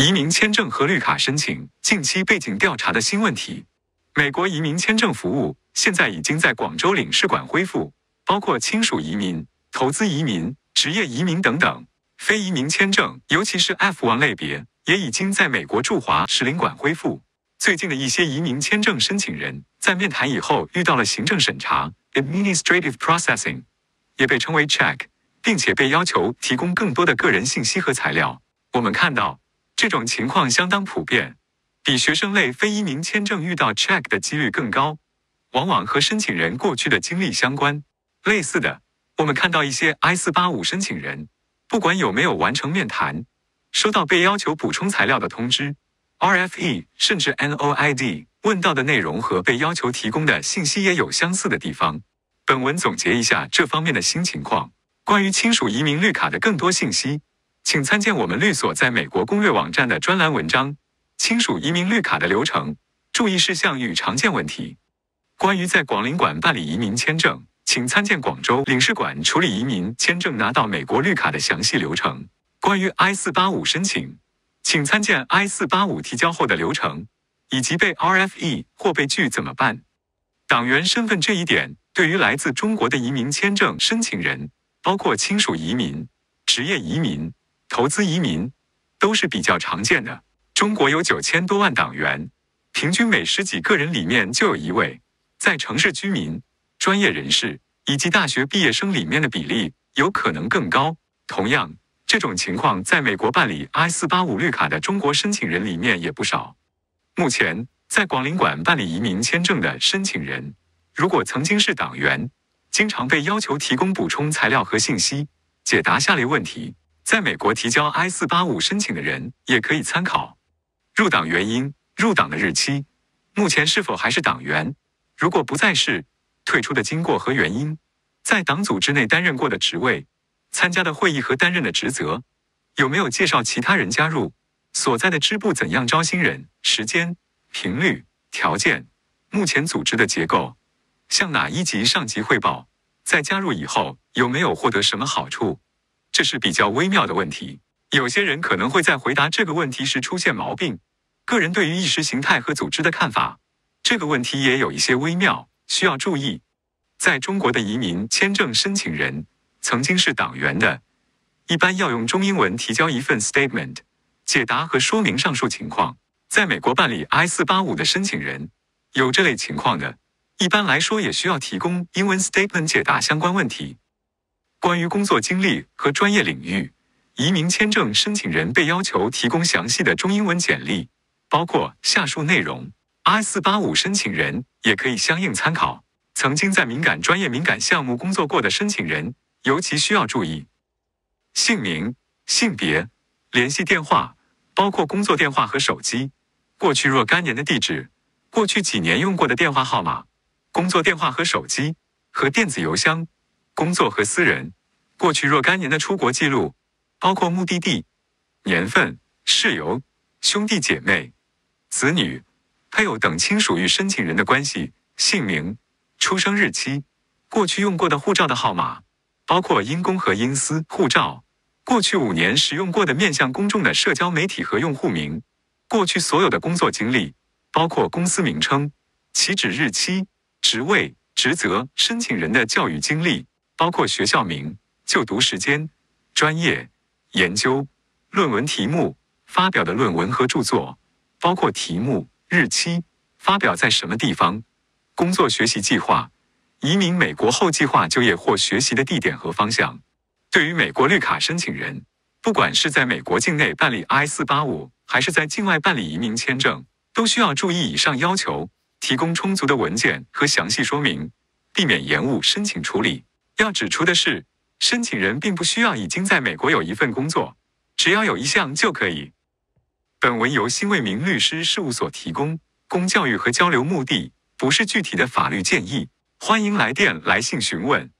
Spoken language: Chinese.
移民签证和绿卡申请近期背景调查的新问题。美国移民签证服务现在已经在广州领事馆恢复，包括亲属移民、投资移民、职业移民等等。非移民签证，尤其是 F1 类别，也已经在美国驻华使领馆恢复。最近的一些移民签证申请人在面谈以后遇到了行政审查 （administrative processing），也被称为 check，并且被要求提供更多的个人信息和材料。我们看到。这种情况相当普遍，比学生类非移民签证遇到 check 的几率更高，往往和申请人过去的经历相关。类似的，我们看到一些 I 四八五申请人，不管有没有完成面谈，收到被要求补充材料的通知，RFE 甚至 NOID 问到的内容和被要求提供的信息也有相似的地方。本文总结一下这方面的新情况，关于亲属移民绿卡的更多信息。请参见我们律所在美国攻略网站的专栏文章《亲属移民绿卡的流程、注意事项与常见问题》。关于在广领馆办理移民签证，请参见广州领事馆处理移民签证拿到美国绿卡的详细流程。关于 I 四八五申请，请参见 I 四八五提交后的流程，以及被 RFE 或被拒怎么办。党员身份这一点，对于来自中国的移民签证申请人，包括亲属移民、职业移民。投资移民都是比较常见的。中国有九千多万党员，平均每十几个人里面就有一位在城市居民、专业人士以及大学毕业生里面的比例有可能更高。同样，这种情况在美国办理 I 四八五绿卡的中国申请人里面也不少。目前在广领馆办理移民签证的申请人，如果曾经是党员，经常被要求提供补充材料和信息，解答下列问题。在美国提交 I 四八五申请的人也可以参考：入党原因、入党的日期、目前是否还是党员，如果不再是，退出的经过和原因，在党组织内担任过的职位、参加的会议和担任的职责，有没有介绍其他人加入，所在的支部怎样招新人，时间、频率、条件，目前组织的结构，向哪一级上级汇报，在加入以后有没有获得什么好处？这是比较微妙的问题，有些人可能会在回答这个问题时出现毛病。个人对于意识形态和组织的看法，这个问题也有一些微妙，需要注意。在中国的移民签证申请人曾经是党员的，一般要用中英文提交一份 statement，解答和说明上述情况。在美国办理 I 四八五的申请人，有这类情况的，一般来说也需要提供英文 statement 解答相关问题。关于工作经历和专业领域，移民签证申请人被要求提供详细的中英文简历，包括下述内容。I 四八五申请人也可以相应参考。曾经在敏感专业、敏感项目工作过的申请人尤其需要注意：姓名、性别、联系电话，包括工作电话和手机；过去若干年的地址；过去几年用过的电话号码、工作电话和手机和电子邮箱。工作和私人，过去若干年的出国记录，包括目的地、年份、室友、兄弟姐妹、子女、配偶等亲属与申请人的关系、姓名、出生日期，过去用过的护照的号码，包括因公和因私护照，过去五年使用过的面向公众的社交媒体和用户名，过去所有的工作经历，包括公司名称、起止日期、职位、职责、申请人的教育经历。包括学校名、就读时间、专业、研究、论文题目、发表的论文和著作，包括题目、日期、发表在什么地方、工作学习计划、移民美国后计划就业或学习的地点和方向。对于美国绿卡申请人，不管是在美国境内办理 I 四八五，还是在境外办理移民签证，都需要注意以上要求，提供充足的文件和详细说明，避免延误申请处理。要指出的是，申请人并不需要已经在美国有一份工作，只要有一项就可以。本文由新为民律师事务所提供，供教育和交流目的，不是具体的法律建议。欢迎来电来信询问。